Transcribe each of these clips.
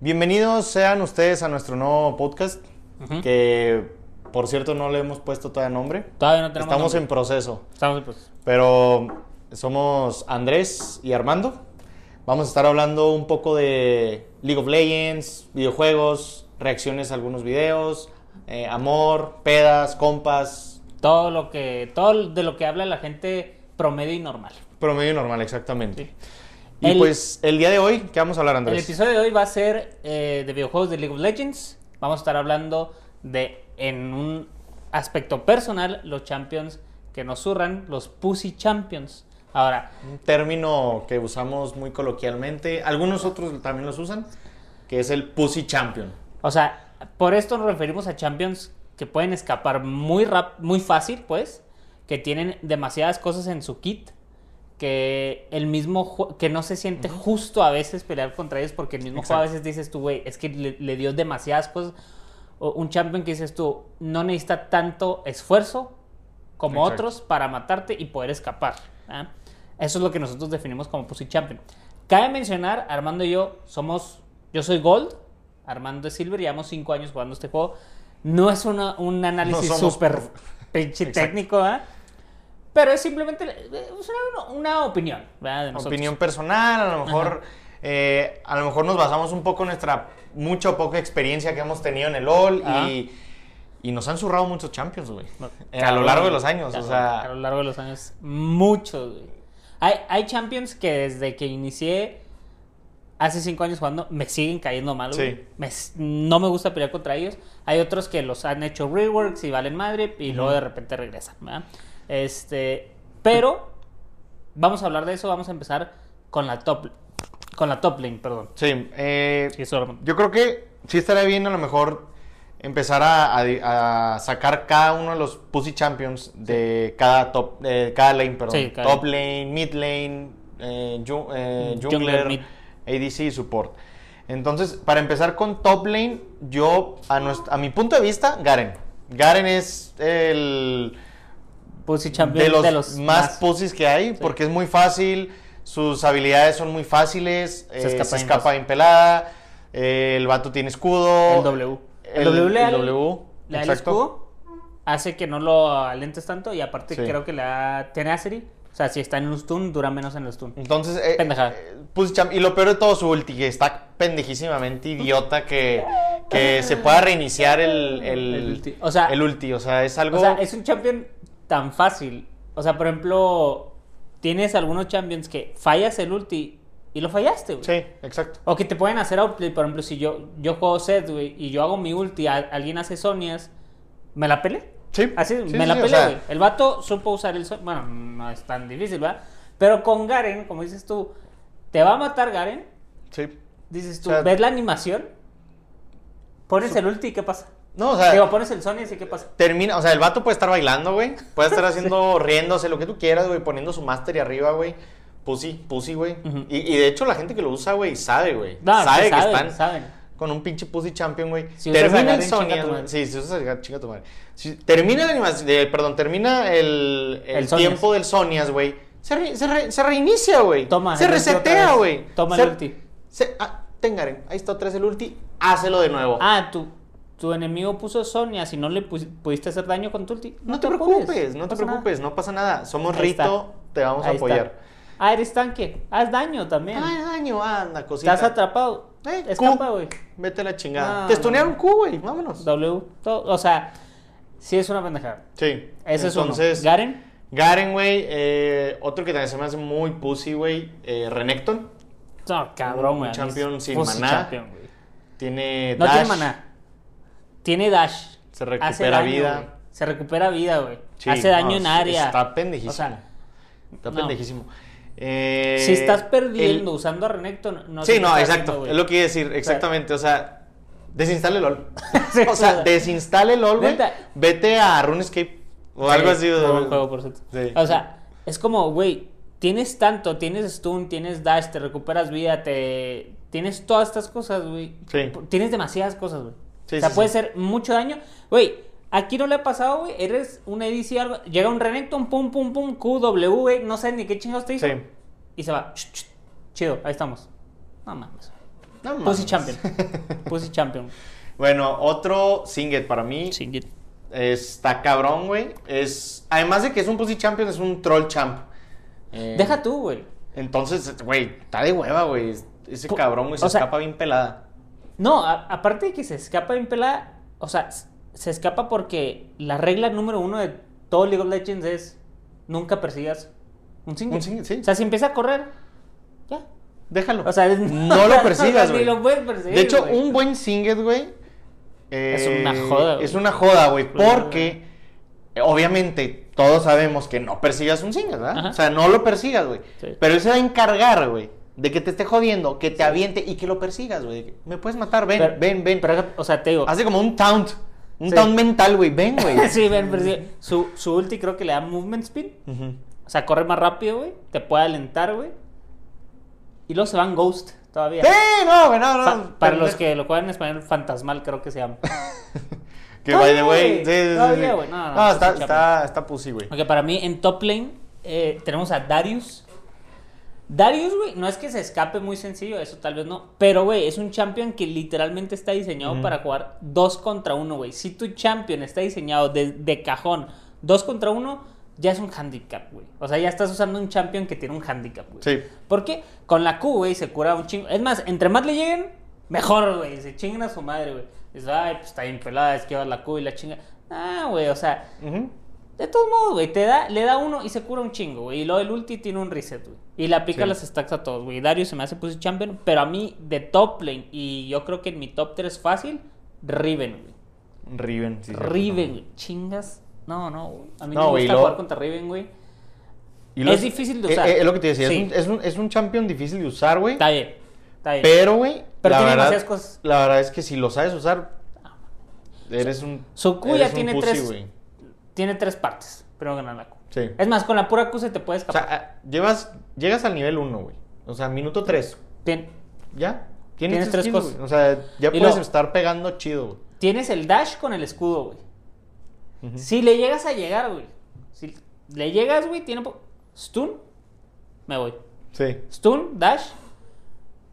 Bienvenidos sean ustedes a nuestro nuevo podcast, que por cierto no le hemos puesto todavía nombre. Todavía no tenemos Estamos nombre. en proceso, Estamos en proceso. pero somos Andrés y Armando. Vamos a estar hablando un poco de League of Legends, videojuegos, reacciones a algunos videos, eh, amor, pedas, compas, Todo lo que, todo de lo que habla la gente promedio y normal. promedio normal, exactamente. Sí. Y El- pues el día de hoy, ¿qué vamos a hablar, El Andrés? episodio de hoy va a ser eh, de videojuegos de League of Legends. Vamos a estar hablando de, en un aspecto personal, los champions que nos surran, los Pussy Champions. Ahora, Un término que usamos muy coloquialmente, algunos otros también los usan, que es el Pussy Champion. o sea, por esto nos referimos a champions que pueden escapar muy rap muy fácil, pues, que tienen demasiadas cosas en su kit, que el mismo que no se siente justo a veces pelear contra ellos porque el mismo juego a veces dices tú, güey, es que le, le dio demasiadas cosas. O un champion que dices tú, no necesita tanto esfuerzo como Exacto. otros para matarte y poder escapar. ¿ah? Eso es lo que nosotros definimos como Pussy Champion. Cabe mencionar, Armando y yo somos, yo soy Gold, Armando es Silver, llevamos cinco años jugando este juego. No es una- un análisis No súper pinche técnico, ¿ah? Pero es simplemente eh, una, una opinión, ¿verdad? De. Opinión personal, a lo mejor, eh, a lo mejor nos basamos un poco en nuestra mucha o poca experiencia que hemos tenido en el LOL y, y nos han zurrado muchos champions, güey. No, Eh, a lo largo de los años, o cabrón, sea, A lo largo de los años, muchos, güey. Hay, hay champions que desde que inicié hace cinco años jugando me siguen cayendo mal, güey. Sí. No me gusta pelear contra ellos. Hay otros que los han hecho reworks y valen madre y luego de repente regresan, ¿verdad? Este, pero vamos a hablar de eso, vamos a empezar con la top, con la top lane, perdón. sí, eh, Sí, yo creo que sí estaría bien a lo mejor empezar a, a- a sacar cada uno de los Pussy Champions de cada top, de cada lane, perdón. Sí, cada top lane, mid lane, eh, ju- eh, Mm, jungler. ADC y support. Entonces, para empezar con top lane, yo, a, nuestro- a mi punto de vista, Garen. Garen es el Pussy champion de los, más, pussies que hay, porque es muy fácil, sus habilidades son muy fáciles, Se eh, se escapa escapa, bien bien pelada, eh, el vato tiene escudo. El W. El, W le da el el- W, Le el escudo, hace que no lo alentes tanto y aparte Sí. creo que le da tenacity. O sea, si está en un stun, dura menos en el stun. Entonces, eh, Pendejada. eh, y lo peor de todo, su ulti, que está pendejísimamente idiota que, que se pueda reiniciar el, el, El ulti. O sea- el ulti. O sea, es algo... O sea, es un champion tan fácil. O sea, por ejemplo, tienes algunos champions que fallas el ulti y lo fallaste, güey. Sí, exacto. O que te pueden hacer outplay. Por ejemplo, si yo, yo juego set, güey, y yo hago mi ulti, a- alguien hace Sonias, ¿me la pele? Sí, Así, sí, me la sí, o sea, güey. El vato supo usar el son- Bueno, no es tan difícil, ¿verdad? Pero con Garen, como dices tú, te va a matar Garen. Sí. Dices tú, O sea- ves la animación, pones el ulti y ¿qué pasa? No, o sea, Digo, pones el Sonias y ¿qué pasa? termina, o sea, el vato puede estar bailando, güey. Puede estar haciendo, riéndose, lo que tú quieras, güey, poniendo su mastery arriba, güey. Pussy, pussy, güey. Y, y de hecho, la gente que lo usa, güey, sabe, güey. No, sabe que saben, están saben. con un pinche pussy champion, güey. Si termina el madre. Sí, si usas Garen, chinga tu madre. Si- termina la animación, perdón, termina el, el, El tiempo del Sonias, güey. Se, re- se, re- se reinicia, güey. Toma, Se el resetea, güey. Toma Se- el ulti. se- ah, ahí está otra vez el ulti. Hácelo de nuevo. Ah, tu, tu enemigo puso Sonia, si no le pudiste hacer daño con tu ulti. No te preocupes, preocupes, no te nada. preocupes, no pasa nada. Somos Ahí está. Rito, te vamos a Ahí está. apoyar. Ah, eres tanque. Haz daño también. Ay, daño, anda, cosita. Estás atrapado. Eh, Escapa, güey. Vete a la chingada. No, te estunearon no. Q, güey, vámonos. W. todo- o sea, sí es una pendejada. Sí. Ese Entonces, es uno. Garen. Garen, güey, eh, otro que también se me hace muy pussy, güey, eh, Renekton. No, cabrón, güey. Un champion sin maná. champion. Tiene No dash. tiene maná. Tiene dash. Se Hace recupera daño, vida. Se recupera vida, güey. Sí, Hace daño no, en área. Está pendejísimo. O sea, está no. pendejísimo. Eh, si estás perdiendo el- usando a Renekton, no sí, no, exacto. haciendo, es lo que iba a decir, exactamente. O sea, desinstale LOL. O sea, desinstale LOL, güey. Vete a RuneScape o Sí, algo así. muy o- buen juego, por cierto. Sí. O sea, es como, güey, tienes tanto, tienes stun, tienes dash, te recuperas vida, te tienes todas estas cosas, güey. Sí. Tienes demasiadas cosas, güey. Sí, o sea, sí, puede sí. ser mucho daño. Güey, aquí no le ha pasado, güey. Eres un ADC algo. Llega un Renekton, pum, pum, pum, QW, güey. No sé ni qué chingados te hizo. Sí. Y se va. Ch, ch, Chido, ahí estamos. No mames. No Pussy mames. Champion. Pussy Champion. Bueno, otro Singed para mí Singed. está cabrón, güey. Es, además de que es un Pussy Champion, es un Troll Champ. Eh, Deja tú, güey. Entonces, güey, está de hueva, güey. Ese cabrón, güey, se o sea- escapa bien pelada. No, a- aparte de que se escapa en pelada, o sea, se escapa porque la regla número uno de todo League of Legends es nunca persigas un single. Un single, sí. O sea, si empieza a correr, ya. Déjalo. O sea, es- no lo persigas, güey. De hecho, un buen Singed, güey. eh, Es una joda, güey. Es una joda, güey. Porque, eh, obviamente, todos sabemos que no persigas un Singed, ¿verdad? Ajá. O sea, no lo persigas, güey. Sí. Pero él se va a encargar, güey. De que te esté jodiendo, que te aviente y que lo persigas, güey. Me puedes matar, ven, Pero- ven, ven. Pero, o sea, te digo. Hace como un taunt. Un Sí. taunt mental, güey. Ven, güey. sí, ven, persigue. Su, su ulti creo que le da movement speed. O sea, corre más rápido, güey. Te puede alentar, güey. Y luego se van Ghost todavía. Sí, no, güey, no, no. Para los que lo juegan en español, fantasmal creo que se llama. Que by the way. Sí, Todavía, güey. No, no, No, está, está, está pussy, güey. Porque para mí en top lane eh, tenemos a Darius. Darius, güey, no es que se escape muy sencillo, eso tal vez no. Pero, güey, es un champion que literalmente está diseñado para jugar dos contra uno, güey. Si tu champion está diseñado de, de cajón dos contra uno, ya es un handicap, güey. O sea, ya estás usando un champion que tiene un handicap, güey. Sí. Porque con la Q, güey, se cura un chingo. Es más, entre más le lleguen, mejor, güey. Se chingan a su madre, güey. Dices, ay, pues está bien pelada, es que va la Q y la chinga. Ah, güey, o sea. De todos modos, güey, te da, le da uno y se cura un chingo, güey. Y luego el ulti tiene un reset, güey. Y le aplica Sí. las stacks a todos, güey. Darius se me hace pussy champion, pero a mí, de top lane, y yo creo que en mi top 3 fácil, Riven, güey. Riven, sí. Riven, güey. Chingas. No, no, güey. A mí No, me gusta lo- jugar contra Riven, güey. Y Es difícil de eh, usar. eh, Es, lo que te decía, Sí. es, un, es, un, es un champion difícil de usar, güey. Está bien. Está bien. Pero, güey, Pero la tiene verdad, demasiadas cosas. La verdad es que si lo sabes usar, eres un. Su Q eres ya un tiene pussy, tres. Tiene tres partes. Pero Q. Sí. Es más, con la pura Q se te puede O escapar. sea, ah, llevas, llegas al nivel 1, güey. O sea, minuto 3. Tien- Ya. Tienes Tienes tres cosas. O sea, ya Y puedes luego- estar pegando chido, güey. tienes el dash con el escudo, güey. Si le llegas a llegar, güey. Si le llegas, güey, tiene... Stun, me voy. Sí. Stun, dash,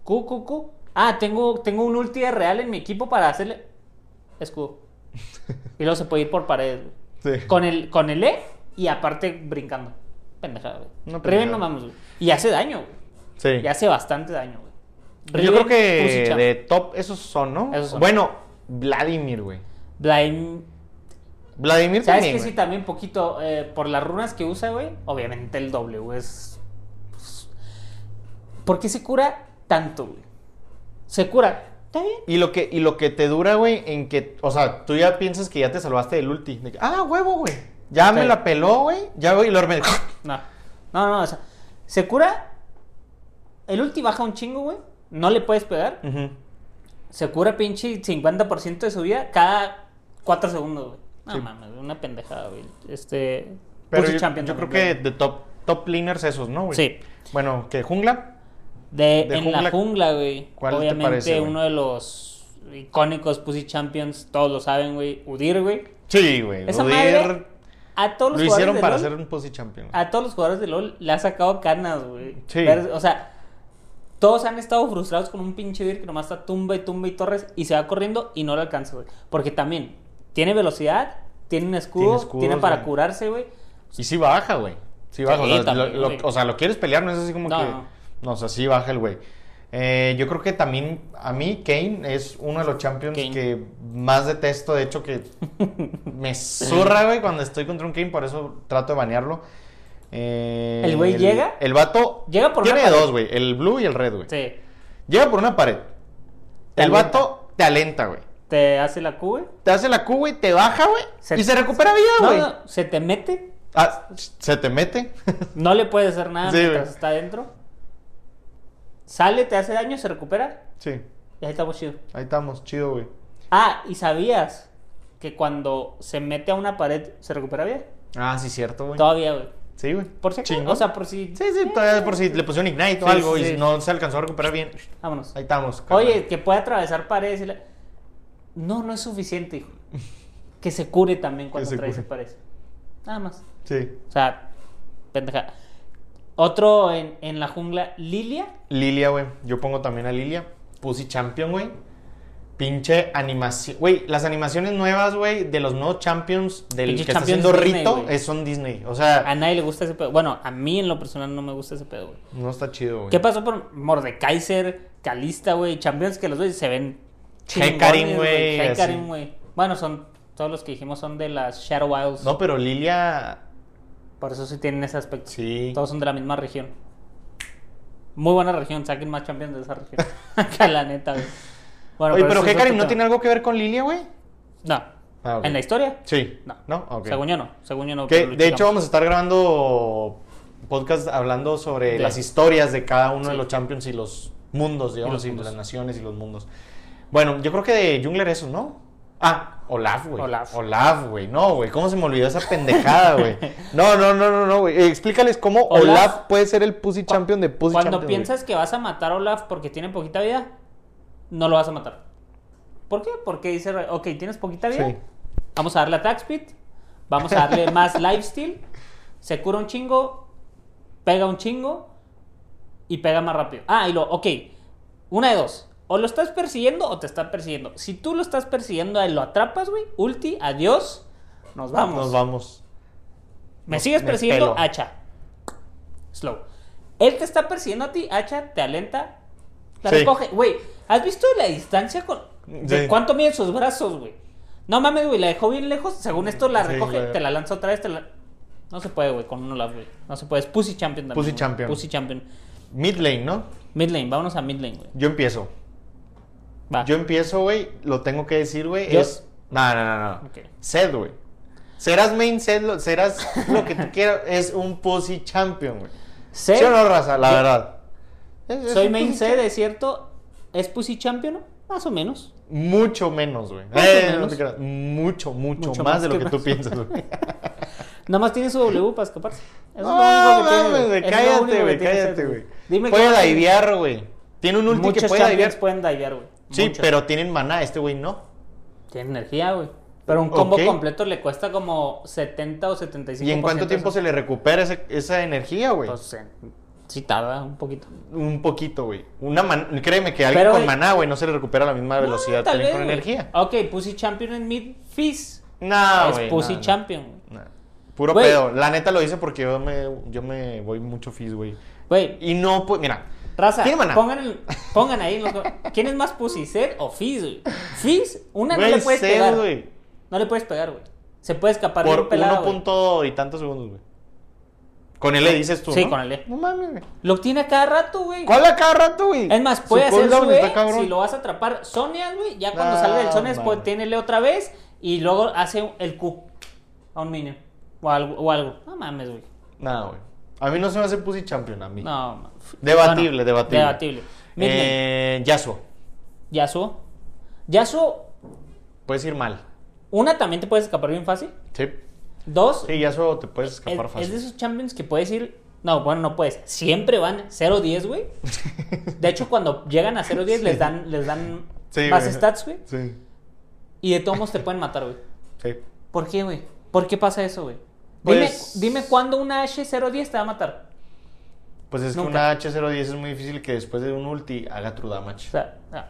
Q, Q, Q. Ah, tengo, tengo un ulti de real en mi equipo para hacerle escudo. y luego se puede ir por paredes, güey. Sí. Con el, con el E y aparte brincando. Pendejada, güey. Una Riven no mames, güey. Y hace daño, güey. Sí. Y hace bastante daño, güey. Yo creo que de top esos son, ¿no? Esos son. Bueno, Vladimir, güey. Blind. Vladimir ¿Sabes también, que sí? También poquito, eh, por las runas que usa, güey. Obviamente el W es... pues, ¿Por qué se cura tanto, güey? Se cura. Está bien. Y lo que, y lo que te dura, güey, en que, o sea, tú ya piensas que ya te salvaste del ulti. De que, ah, huevo, güey. Ya me la peló, güey. Ya, güey, y lo me... No. No, no, o sea, se cura. El ulti baja un chingo, güey. No le puedes pegar. Se cura pinche 50% de su vida cada 4 segundos, güey. No Sí. mames, una pendejada, güey. Este. Pero yo, yo creo que de top, top laners esos, ¿no, güey? Sí. Bueno, que jungla. De, De en la jungla, güey. ¿cuál te Obviamente parece, güey? uno de los icónicos Pussy Champions, todos lo saben, güey. Udir, güey. Sí, güey. Esa Udyr madre a todos Lo hicieron para LoL, ser un pussy champion. güey. a todos los jugadores de LoL le ha sacado canas, güey. Sí. O sea, todos han estado frustrados con un pinche Udyr que nomás está tumba y tumba y torres y se va corriendo y no lo alcanza, güey. Porque también tiene velocidad, tiene un escudo, Tiene tiene, escudos, para güey. curarse, güey. Y sí baja, güey. Sí baja. Sí, o, sea, también, lo, lo- güey. o sea, lo quieres pelear, no es así como No, que. no. No, o sea, sí baja el güey. Eh, yo creo que también a mí Kane es uno de los champions Kane. que más detesto. De hecho, que me zurra, güey, cuando estoy contra un Kane. Por eso trato de banearlo. Eh, ¿El güey llega? El vato. Llega por Tiene una pared. dos, güey. El blue y el red, güey. Sí. Llega por una pared. El alienta. vato te alenta, güey. Te hace la Q, güey. Te hace la Q, güey, te baja, güey. Y se recupera vida, güey. no, se te mete, Ah, se te mete. no le puedes hacer nada Sí, mientras está adentro. Sale, te hace daño, se recupera sí, y ahí estamos chido. ahí estamos, chido, güey. Ah, ¿y sabías que cuando se mete a una pared se recupera bien? Ah, sí, cierto, güey. Todavía, güey. Sí, güey. Por si acaso. O sea, por si. Sí, sí, todavía por si le pusieron Ignite o Sí, algo sí, y sí. no se alcanzó a recuperar bien. Vámonos. Ahí estamos. carnal. Oye, que puede atravesar paredes. y la- No, no es suficiente, hijo. Que se cure también cuando se atraviese paredes. Nada más. Sí. O sea, pendeja. Otro en, en la jungla, Lilia. Lilia, güey. Yo pongo también a Lilia. Pussy Champion, güey. Pinche animación. Güey, las animaciones nuevas, güey, de los nuevos Champions, del Pinche que está Champions haciendo Disney, Rito, es, son Disney. O sea, A nadie le gusta ese pedo. Bueno, a mí en lo personal no me gusta ese pedo, güey. no está chido, güey. ¿Qué pasó por Mordekaiser, Calista, güey? Champions que los güeyes se ven. Hecarim, güey, Hecarim, güey. Bueno, son. Todos los que dijimos son de las Shadow Wilds. No, pero Lilia. Por eso sí tienen ese aspecto. Sí. Todos son de la misma región. Muy buena región. Saquen más champions de esa región. La neta, güey. Bueno, Oye, pero es Hecarim no tiene algo que ver con Lilia, güey. No. Ah. ¿En la historia? Sí. No. ¿No? Ok. Según yo no. Según yo no. Que, pero de hecho, vamos a estar grabando podcast hablando sobre De- las historias de cada uno de los champions y los mundos, digamos, los y, mundos. las naciones y los mundos. Bueno, yo creo que de Jungler eso, ¿no? Ah, Olaf, güey. Olaf. Olaf, güey. No, güey. ¿Cómo se me olvidó esa pendejada, güey? No, no, no, no, no, güey. Explícales cómo Olaf- Olaf, puede ser el Pussy Champion de Pussy Cuando Champion. piensas que vas a matar a Olaf porque tiene poquita vida, no lo vas a matar. ¿Por qué? Porque dice, ok, tienes poquita vida, Sí. vamos a darle attack speed, vamos a darle más lifesteal, se cura un chingo, pega un chingo y pega más rápido. Ah, y lo, ok, una de dos. O lo estás persiguiendo o te está persiguiendo. Si tú lo estás persiguiendo y lo atrapas, güey, ulti, adiós, nos vamos. Nos vamos. Me sigues persiguiendo, pelo. hacha. Slow. Él te está persiguiendo a ti, hacha, te alenta, la Sí. recoge. Güey, ¿has visto la distancia con... de Sí. cuánto miden sus brazos, güey? No mames, güey, la dejó bien lejos. Según esto la Sí, recoge, te la lanza otra vez, te la... No se puede, güey, con un Olaf, güey. No se puede. Es Pussy Champion también. Pussy. Champion. Pussy Champion. Mid lane, ¿no? Mid lane, vámonos a mid lane, güey. Yo empiezo. Va. Yo empiezo, güey. Lo tengo que decir, güey. Yo- Es. No, no, no, no. Sed, güey. Serás main Sed, lo- serás lo que tú quieras. Es un Pussy Champion, güey. Sé- ¿Sí o no, raza? La Yo- verdad. Es- es Soy main Champion. de cierto. ¿Es Pussy Champion? Más o menos. Mucho menos, güey. Eh, no te. Mucho, mucho, Mucho más, más de lo que que tú piensas, güey. Nada más tiene su W para escaparse. Eso es No, lo único que tiene, mames, güey. Eso es Cállate, güey. Cállate, güey. Dime Puede divear, güey. Tiene un ulti que puede divear. pueden divear, güey. Sí, pero tienen maná. Este güey no. Tiene energía, güey. Pero un combo completo le cuesta como 70 o 75 ¿Y en cuánto tiempo se le recupera esa energía, güey? Pues, eh, sí tarda un poquito. Un poquito, güey. Una man- Créeme que alguien Pero, con maná, güey, no se le recupera a la misma velocidad tal vez, con energía. Ok, Pussy Champion en mid Fizz. No, es güey. Pussy no. Champion. No. Puro pedo. La neta lo hice porque yo me, yo me voy mucho fizz, güey. Güey, Y no, pues, mira. Raza, pongan, pongan ahí los ¿Quién es más Pussy, o Fizz, güey? Fizz, una Güey, no le puedes Zed, pegar. güey. No le puedes pegar, güey. Se puede escapar Por bien pelada, uno güey. punto y tantos segundos, güey. Con él le dices tú, Sí, ¿no? con el E. No mames, güey. Lo tiene a cada rato, güey. ¿Cuál a cada rato, güey? Es más, puede hacer su E, si lo vas a atrapar Sonia, güey, ya cuando Ah, salga del Sonia después mames. tiene el E otra vez y luego hace el Q a un minion o algo. O algo. No mames, güey. No, güey. A mí no se me hace Pussy Champion, a mí. No, Debatible, Bueno, debatible. Debatible. Eh, Yasuo. Yasuo. Yasuo, Puedes ir mal. una también te puedes escapar bien fácil. Sí. Dos, Sí, Yasuo te puedes es, escapar es fácil. de esos champions que puedes ir. No, bueno, no puedes. Siempre van 0-10, güey. De hecho, cuando llegan a 0-10 les dan, les dan Sí, más güey. stats, güey. Sí. Y de todos modos te pueden matar, güey. Sí. ¿Por qué, güey? ¿Por qué pasa eso, güey? Pues- Dime, dime cuándo una H010 te va a matar. Pues es Nunca. que una H010 es muy difícil que después de un ulti haga true damage. O sea, ah,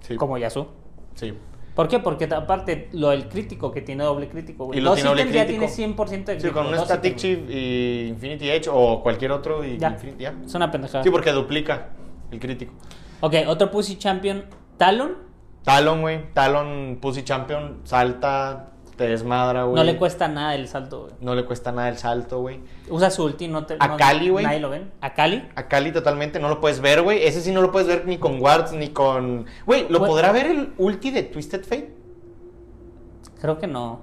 Sí. como Yasuo. Sí. ¿Por qué? Porque aparte lo del crítico, que tiene doble crítico, güey. Y lo tiene doble ya tiene 100% de Sí, crítico. con un Static Chief y Infinity Edge o cualquier otro y Ya. Infinity, ya. Es una pendejada. Sí, porque duplica el crítico. Ok, otro Pussy Champion, Talon. Talon, güey. Talon Pussy Champion salta, te desmadra, güey. No le cuesta nada el salto, güey. No le cuesta nada el salto, güey. Usa su ulti, no te. A no- Kali, güey. Nadie lo ven. A Kali. A Cali totalmente no lo puedes ver, güey. Ese sí no lo puedes ver ni con Wards ni con. Güey, ¿lo Güey. podrá ver el ulti de Twisted Fate? Creo que no.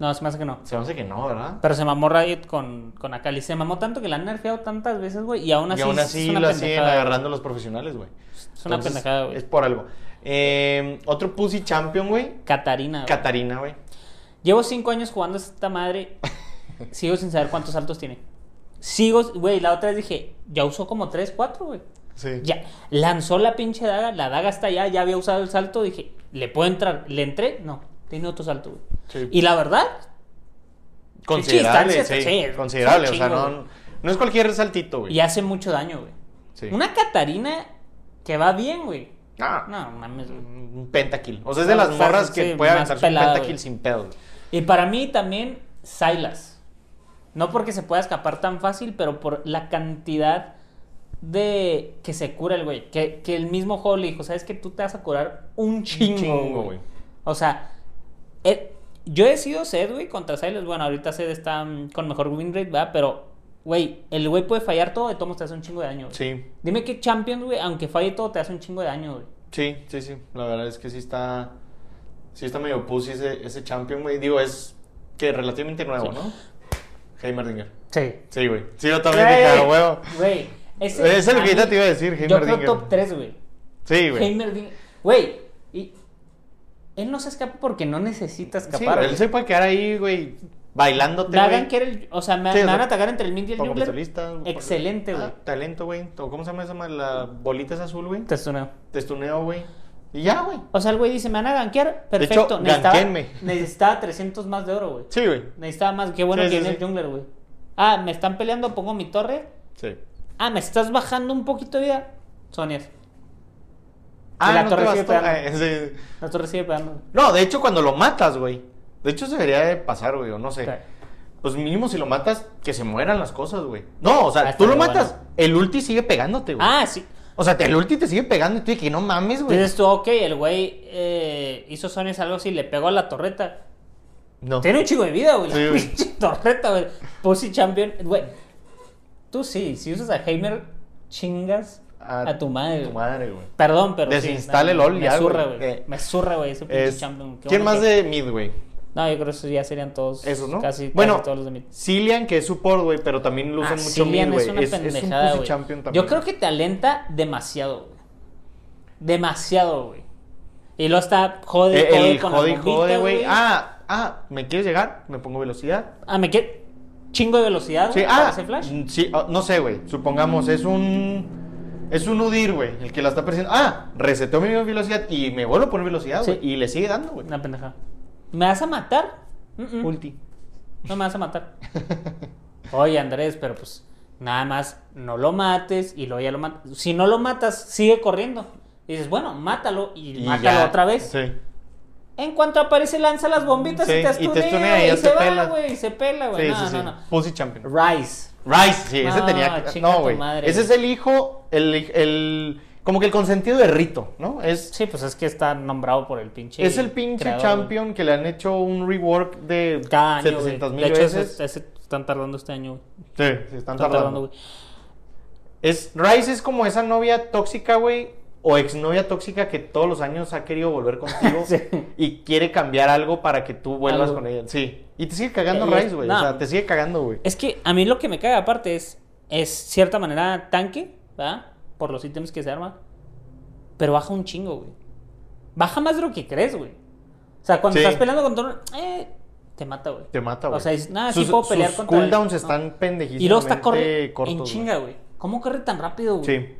No, se me hace que no. Se me hace que no, ¿verdad? Pero se mamó Riot con, con Akali. Se mamó tanto que la han nerfeado tantas veces, güey. Y aún así, y aún es así una lo siguen agarrando los profesionales, güey. Es una Entonces, pendejada, güey. Es por algo. Eh, otro Pussy Champion, güey. Catarina. güey. Katarina, güey. Llevo cinco años jugando a esta madre. Sigo sin saber cuántos saltos tiene. Sigo, güey, la otra vez dije, ya usó como tres, cuatro, güey. Sí. Ya, lanzó la pinche daga, la daga está allá, ya había usado el salto, dije, ¿le puedo entrar? ¿Le entré? No, tiene otro salto, güey. Sí. Y la verdad, Considerable, sí. sí, considerable. O sea, no, no es cualquier saltito, güey. y hace mucho daño, güey. Sí. Una Catarina que va bien, güey. Ah, No, mames, un pentakill. O sea, es de las morras que sí, puede aventarse un pelada, pentakill güey. sin pedo. güey. Y para mí también Silas. No porque se pueda escapar tan fácil, pero por la cantidad de que se cura el güey. Que, que el mismo juego le dijo, ¿sabes que Tú te vas a curar un chingo, chingo, güey. O sea, eh, yo he sido Sed, güey, contra Silas. Bueno, ahorita Sed está mm, con mejor win rate, ¿verdad? Pero, güey, el güey puede fallar todo, de todos te hace un chingo de daño, güey. Sí, Dime que Champions, güey, aunque falle todo, te hace un chingo de daño, güey. sí, sí, sí. La verdad es que sí está. Sí está medio pussy ese, ese champion, güey. Digo, es que relativamente nuevo, Sí. ¿no? Heimerdinger. Sí. Sí, güey. Sí, yo también dije, a huevo. Güey, ese. Es lo a que ahorita te iba a decir, Yo creo Heimerdinger. top 3, güey. Sí, güey. Heimerdinger. Güey, y él no se escapa porque no necesita Sí, escapar. güey, él güey. se puede quedar ahí, güey, bailándote, güey. que era el. O sea, me, Sí, me o sea, van a atacar entre el mid y el jungler. Excelente, güey. Ah, talento, güey. ¿Cómo se llama esa? La bolita es azul, güey. Testuneo. Testuneo, güey. Y ya, güey. O sea, el güey dice, me van a gankear. Perfecto. hecho, necesitaba, ganquéenme. necesitaba 300 más de oro, güey. Sí, güey. Necesitaba más. Qué bueno Sí, que viene sí. el jungler, güey. Ah, me están peleando, pongo mi torre. Sí. Ah, me estás bajando un poquito de vida. Sonias. Ah, la no torre sigue pegando. Eh, sí. La torre sigue pegando. No, de hecho, cuando lo matas, güey. De hecho, se debería de pasar, güey, o no sé. Pues mínimo si lo matas, que se mueran las cosas, güey. No, o sea, Ah, tú lo matas, bueno. el ulti sigue pegándote, güey. Ah, sí. O sea, el ulti te sigue pegando y tú que no mames, güey. Dices tú, ok, el güey eh, hizo Sonias algo así, le pegó a la torreta. No. Tiene un chico de vida, güey. Sí, la güey. pinche torreta, güey. Pussy Champion. Güey, tú sí, si usas a Heimer, chingas a, tu madre. Tu madre, güey. Perdón, pero. Desinstale sí, LOL me ya, zurra, güey. Me zurra, güey, ese pinche Champion. ¿Quién más que- de mid, güey? No, yo creo que esos ya serían todos. Esos, ¿no? Casi, todos los de mid. Cillian, que es support, güey, pero también lo usan Ah, mucho mid, güey. es una Es, es un pendejada, pussy champion también. Yo creo que te alenta demasiado, güey. Demasiado, güey. Y luego está jode, Eh, jode el con jode, la bombita, jode, güey. Ah, ah, ¿me quieres llegar? Me pongo velocidad. Ah, me queda chingo de velocidad, Sí, ah, ese flash. mm, sí, ah, no sé, güey. Supongamos, es un. Es un Udir, güey, el que la está persiguiendo. Ah, resetó mi velocidad y me vuelvo a poner velocidad, Sí. güey. Y le sigue dando, güey. Una pendeja. ¿Me vas a matar? Ulti. No me vas a matar. Oye, Andrés, pero pues nada más no lo mates y luego ya lo matas. Si no lo matas, sigue corriendo. Y dices, bueno, mátalo y, Y mátalo ya. otra vez. Sí. En cuanto aparece, lanza las bombitas Sí, y te y te estunea y y, se va, pela. güey, y se pela, güey. Sí, no, sí, sí. no, no. Pussy champion. Rice. Rice, sí, ese No, tenía que. No, güey. Ese es el hijo, el, el. Como que el consentido de Rito, ¿no? Es, Sí, pues es que está nombrado por el pinche. es el pinche creador, champion que le han hecho un rework de. Cada año, güey. 700 mil De hecho, veces. ese, ese están tardando este año, güey. Sí, sí, están Están tardando. tardando, güey. Es, Rice es como esa novia tóxica, güey, o exnovia tóxica que todos los años ha querido volver contigo Sí. y quiere cambiar algo para que tú vuelvas Algo. con ella. Sí. Y te sigue cagando Eh, Rice, güey. no. O sea, te sigue cagando, güey. Es que a mí lo que me caga aparte es, es cierta manera tanque, ¿verdad? Por los ítems que se arma. Pero baja un chingo, güey. Baja más de lo que crees, güey. O sea, cuando Sí. estás peleando con todo, eh, te mata, güey. Te mata, güey. O sea, es- nada, sí puedo pelear sus contra él, cooldowns ¿no? están pendejísimos. Y luego está corre cortos, en chinga, güey. ¿Cómo corre tan rápido, güey? Sí.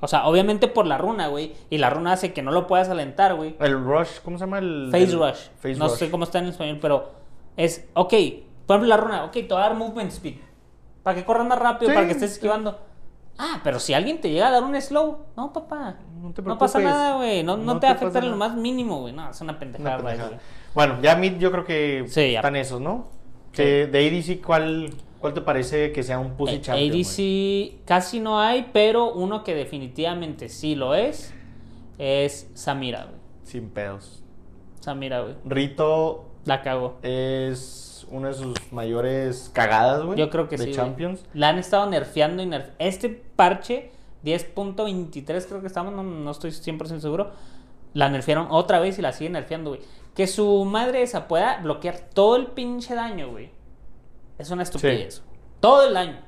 O sea, obviamente por la runa, güey. Y la runa hace que no lo puedas alentar, güey. El rush, ¿cómo se llama? El Face el- rush. Face no rush. sé cómo está en español, pero es, ok, por ejemplo la runa, ok, te va a dar movement speed. Para que corras más rápido, Sí, para que estés esquivando. Ah, pero si alguien te llega a dar un slow, no, papá. No te No pasa nada, güey. No, no No te te va a afectar pasa en lo más mínimo, güey. No, es una pendejada. Bueno, ya mid yo creo que Sí, ya. están esos, ¿no? Que de ADC, ¿cuál, ¿cuál te parece que sea un pussy Eh, champion? ADC casi no hay, pero uno que definitivamente sí lo es, es Samira, güey. Sin pedos. Samira, güey. Rito La cago. es una de sus mayores cagadas, güey. Yo creo que de sí. güey. Champions. La han estado nerfeando y nerf... Este parche, 10.23 creo que estamos, no, no estoy 100% seguro. La nerfearon otra vez y la siguen nerfeando, güey. Que su madre esa pueda bloquear todo el pinche daño, güey. Es una estupidez. Todo el daño.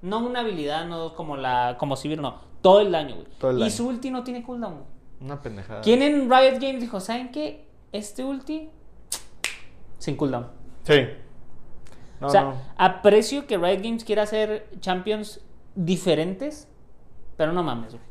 No una habilidad, no como la como Sivir, no. Todo el daño, güey. Y su ulti no tiene cooldown, güey. Una pendejada. ¿Quién en Riot Games dijo, ¿saben qué? Este ulti sin cooldown. Sí. No, o sea, no. aprecio que Riot Games quiera hacer champions diferentes, pero no mames, güey.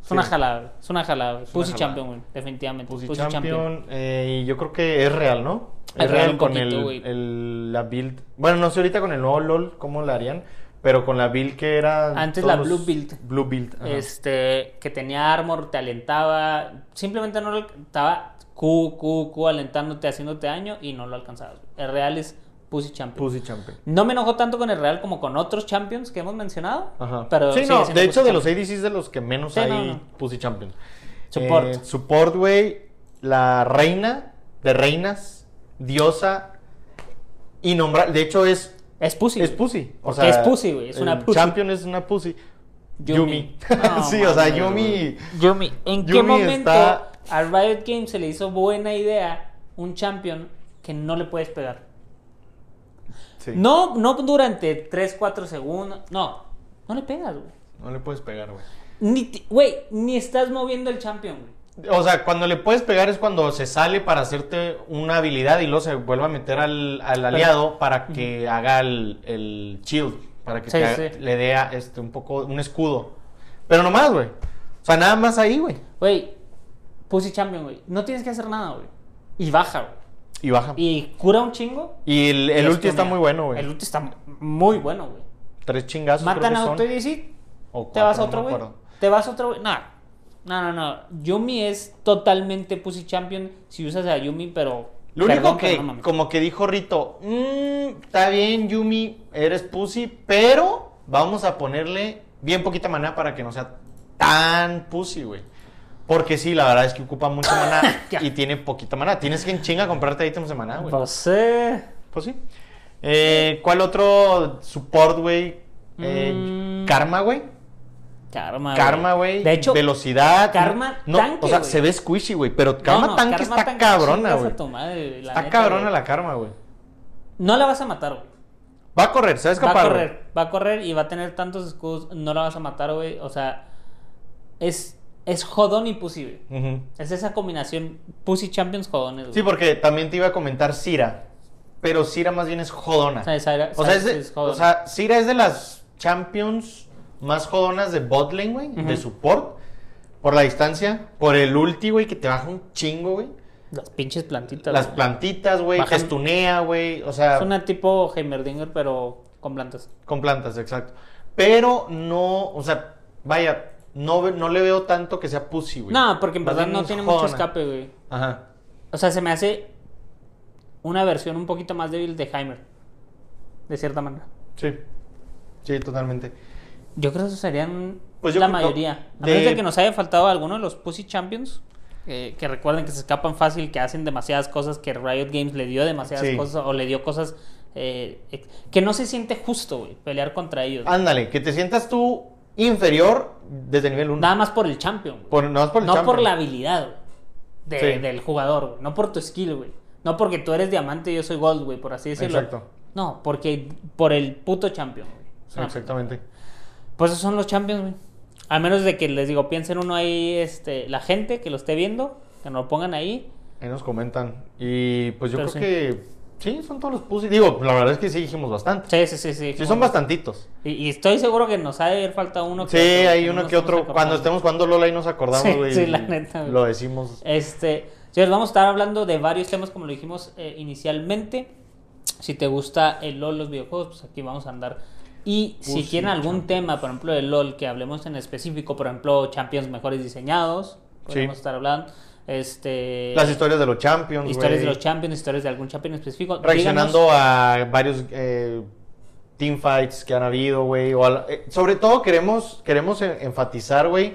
Es Sí. una jalada. Es una jalada, Pussy jalada. champion, güey. Definitivamente. Pussy, Pussy champion. eh, y yo creo que es real, ¿no? Es real con poquito, el, el- la build. Bueno, no sé ahorita con el nuevo LOL cómo la harían. Pero con la build que era. Antes la Blue build. Blue build. ajá. este, que tenía armor, te alentaba, simplemente no lo estaba Q, Q, Q alentándote, haciéndote daño y no lo alcanzabas. El Real es Pussy Champion. Pussy Champion. No me enojó tanto con el Real como con otros Champions que hemos mencionado. Ajá. Pero sí, no, de hecho, Pussy de los. ADCs de los que menos Sí, hay no, no. Pussy Champion. Support. Eh, support, güey. La reina de reinas, diosa, innombrable. De hecho, es, Es Pussy. es. Pussy. O sea, es Pussy, güey, es una el Pussy. Champion es una Pussy. Yumi. No, sí, o sea, Yumi. Yumi. ¿En qué momento está- a Riot Games se le hizo buena idea un champion que no le puedes pegar? Sí. No, no durante 3, 4 segundos. No, no le pegas, güey. No le puedes pegar, güey. Ni, güey, ni estás moviendo el champion, güey. O sea, cuando le puedes pegar es cuando se sale para hacerte una habilidad y luego se vuelve a meter al, al aliado para que haga el, el shield, para que Sí, te haga- sí. le dé este, un poco un escudo. Pero nomás, güey. O sea, nada más ahí, güey. Güey, Pussy Champion, güey. No tienes que hacer nada, güey. Y baja, güey. Y baja. Y, Y cura un chingo. el, el y ulti está muy bueno, güey. El ulti está muy bueno, güey. Tres chingazos. creo Matan que a son. auto y dice, O te vas a otro, güey. Te vas a otro, güey. No. No, no, no. Yumi es totalmente Pussy Champion si usas a Yumi, pero. Lo único perdón, que, no como que dijo Rito, "Mm, está bien, Yumi, eres pussy, pero vamos a ponerle bien poquita maná para que no sea tan pussy, güey. Porque sí, la verdad es que ocupa mucho maná y tiene poquita maná. Tienes que en chinga comprarte ítems de maná, güey. Pues, eh, Pues sí. Eh, ¿Cuál otro support, güey? Eh, Mm. Karma, güey. Karma. Karma, güey. De hecho, velocidad. Karma no, tanque, O sea, se ve squishy, güey. Pero Karma no, no, tanque Karma está tanque, cabrona, güey. Está neta, cabrona güey. la Karma, güey. No la vas a matar, güey. Va a correr, se va a Va a escapar. correr, va a correr y va a tener tantos escudos. No la vas a matar, güey. O sea, es, es jodón y pussy, güey. Es esa combinación Pussy Champions jodones, güey. Sí, porque también te iba a comentar Cira. Pero Cira más bien es jodona. O sea, O sea, es de- es jodona. o sea, Cira es de las champions más jodonas de bot lane, güey. De support. Por la distancia. Por el ulti, güey, que te baja un chingo, güey. Las pinches plantitas. Las güey. plantitas, güey. Bajan- Te estunea, güey. O sea, Es una tipo Heimerdinger, pero con plantas. con plantas, exacto. Pero no, o sea, vaya, no, no le veo tanto que sea pussy, güey. No, porque en verdad no tiene mucho escape, güey. Ajá. O sea, se me hace una versión un poquito más débil de Heimer. De cierta manera. Sí. Sí, totalmente. Yo creo que eso serían Pues la mayoría. A menos de que nos haya faltado alguno de los Pussy Champions. eh, que recuerden que se escapan fácil, que hacen demasiadas cosas, que Riot Games le dio demasiadas Sí. cosas, o le dio cosas eh, que no se siente justo, güey, pelear contra ellos. Ándale, que te sientas tú inferior desde nivel 1. Nada más por el champion. güey. Por, no es por el no champion. por la habilidad de- Sí. del jugador, güey. no por tu skill, güey. No porque tú eres diamante y yo soy gold, güey, por así decirlo. Exacto. No, porque por el puto champion, güey. Exactamente. Pues esos son los champions, güey. A menos de que les digo, piensen uno ahí, este, la gente que lo esté viendo, que nos lo pongan ahí. Ahí nos comentan. Y pues yo Pero creo que sí, son todos los pussy. Digo, la verdad es que sí dijimos bastante. Sí, sí, sí, sí. Sí, son bastantitos. Y, y estoy seguro que nos ha de haber faltado uno Sí, que otro, hay no uno que otro. Cuando estemos jugando LOL ahí nos acordamos, Sí, güey. sí, y la neta. Lo decimos. Este, señores, vamos a estar hablando de varios temas como lo dijimos eh, inicialmente. Si te gusta el LOL, los videojuegos, pues aquí vamos a andar. Y si quieren algún Champions. tema, por ejemplo, de LOL, que hablemos en específico, por ejemplo, Champions mejores diseñados, podemos Sí. estar hablando. Este, Las historias de los champions, historias de los Champions, historias de algún Champion específico. Reaccionando a varios eh, teamfights que han habido, güey. eh, sobre todo queremos, queremos en- enfatizar, güey,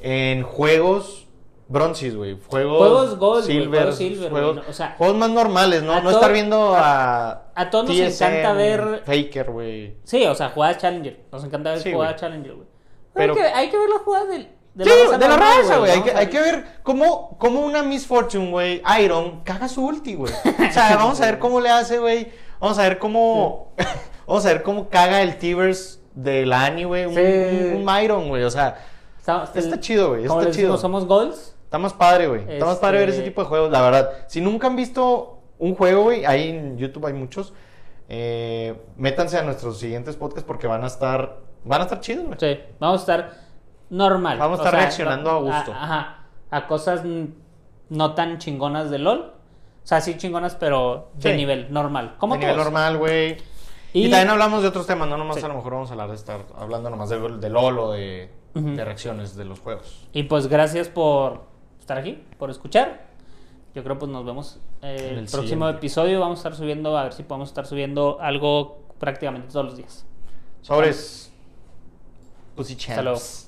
en juegos bronzes, güey. Juegos, Juegos gold, silver, juegos silver, juegos, o sea, juegos más normales, ¿no? No estar viendo a... a todos nos TSM, encanta ver- Faker, güey. Sí, o sea, jugadas Challenger. Nos encanta ver Sí, jugadas. Challenger, güey. Pero- hay que, hay que ver las jugadas del, de sí, raza de la raza, güey. Hay, que, hay ver cómo, cómo una Miss Fortune, güey, Iron, caga su ulti, güey. O sea, vamos a ver cómo le hace, güey. Vamos a ver cómo. vamos a ver cómo caga el Tivers de la Annie, güey. Un, Sí. un, un Myron, güey. O sea, Está, está chido, güey. Está digo, chido. somos goals. Está más padre, güey. Está más padre ver Este- ese tipo de juegos, la verdad. Si nunca han visto un juego, güey, ahí en YouTube hay muchos. eh, métanse a nuestros siguientes podcasts porque van a estar. Van a estar chidos, güey. Sí, vamos a estar normal. Vamos a o estar sea, reaccionando a gusto. ajá, a cosas no tan chingonas de LOL. O sea, sí chingonas, pero de Sí. nivel normal. Como de nivel normal, güey. Y, Y- también hablamos de otros temas, no nomás Sí. a lo mejor vamos a hablar de estar hablando nomás de, de LOL o de reacciones de los juegos. Y pues gracias por estar aquí, por escuchar. Yo creo pues nos vemos eh, En el, el próximo siguiente. episodio. Vamos a estar subiendo, a ver si podemos estar subiendo algo prácticamente todos los días. Sobres. Pussy Hasta luego. champs.